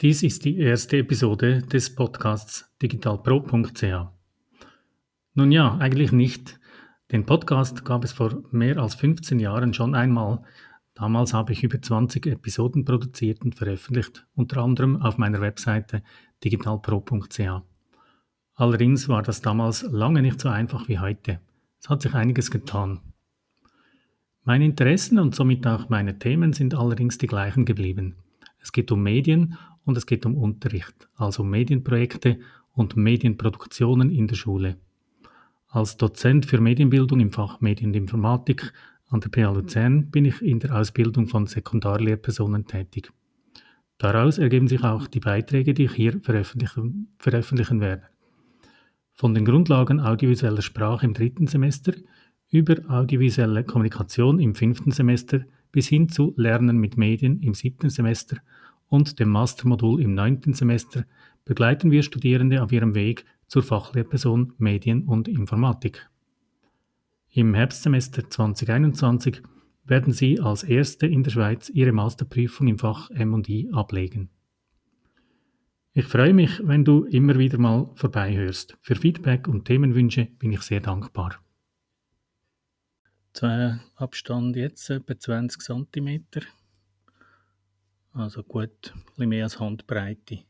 Dies ist die erste Episode des Podcasts digitalpro.ch. Nun ja, eigentlich nicht. Den Podcast gab es vor mehr als 15 Jahren schon einmal. Damals habe ich über 20 Episoden produziert und veröffentlicht, unter anderem auf meiner Webseite digitalpro.ch. Allerdings war das damals lange nicht so einfach wie heute. Es hat sich einiges getan. Meine Interessen und somit auch meine Themen sind allerdings die gleichen geblieben. Es geht um Medien und es geht um Unterricht, also um Medienprojekte und Medienproduktionen in der Schule. Als Dozent für Medienbildung im Fach Medieninformatik an der PA Luzern bin ich in der Ausbildung von Sekundarlehrpersonen tätig. Daraus ergeben sich auch die Beiträge, die ich hier veröffentlichen, veröffentlichen werde. Von den Grundlagen audiovisueller Sprache im dritten Semester über audiovisuelle Kommunikation im fünften Semester bis hin zu Lernen mit Medien im siebten Semester und dem Mastermodul im neunten Semester begleiten wir Studierende auf ihrem Weg zur Fachlehrperson Medien und Informatik. Im Herbstsemester 2021 werden Sie als Erste in der Schweiz Ihre Masterprüfung im Fach M&I ablegen. Ich freue mich, wenn du immer wieder mal vorbeihörst. Für Feedback und Themenwünsche bin ich sehr dankbar. Abstand jetzt etwa 20 cm. Also gut, ein bisschen mehr als Handbreite.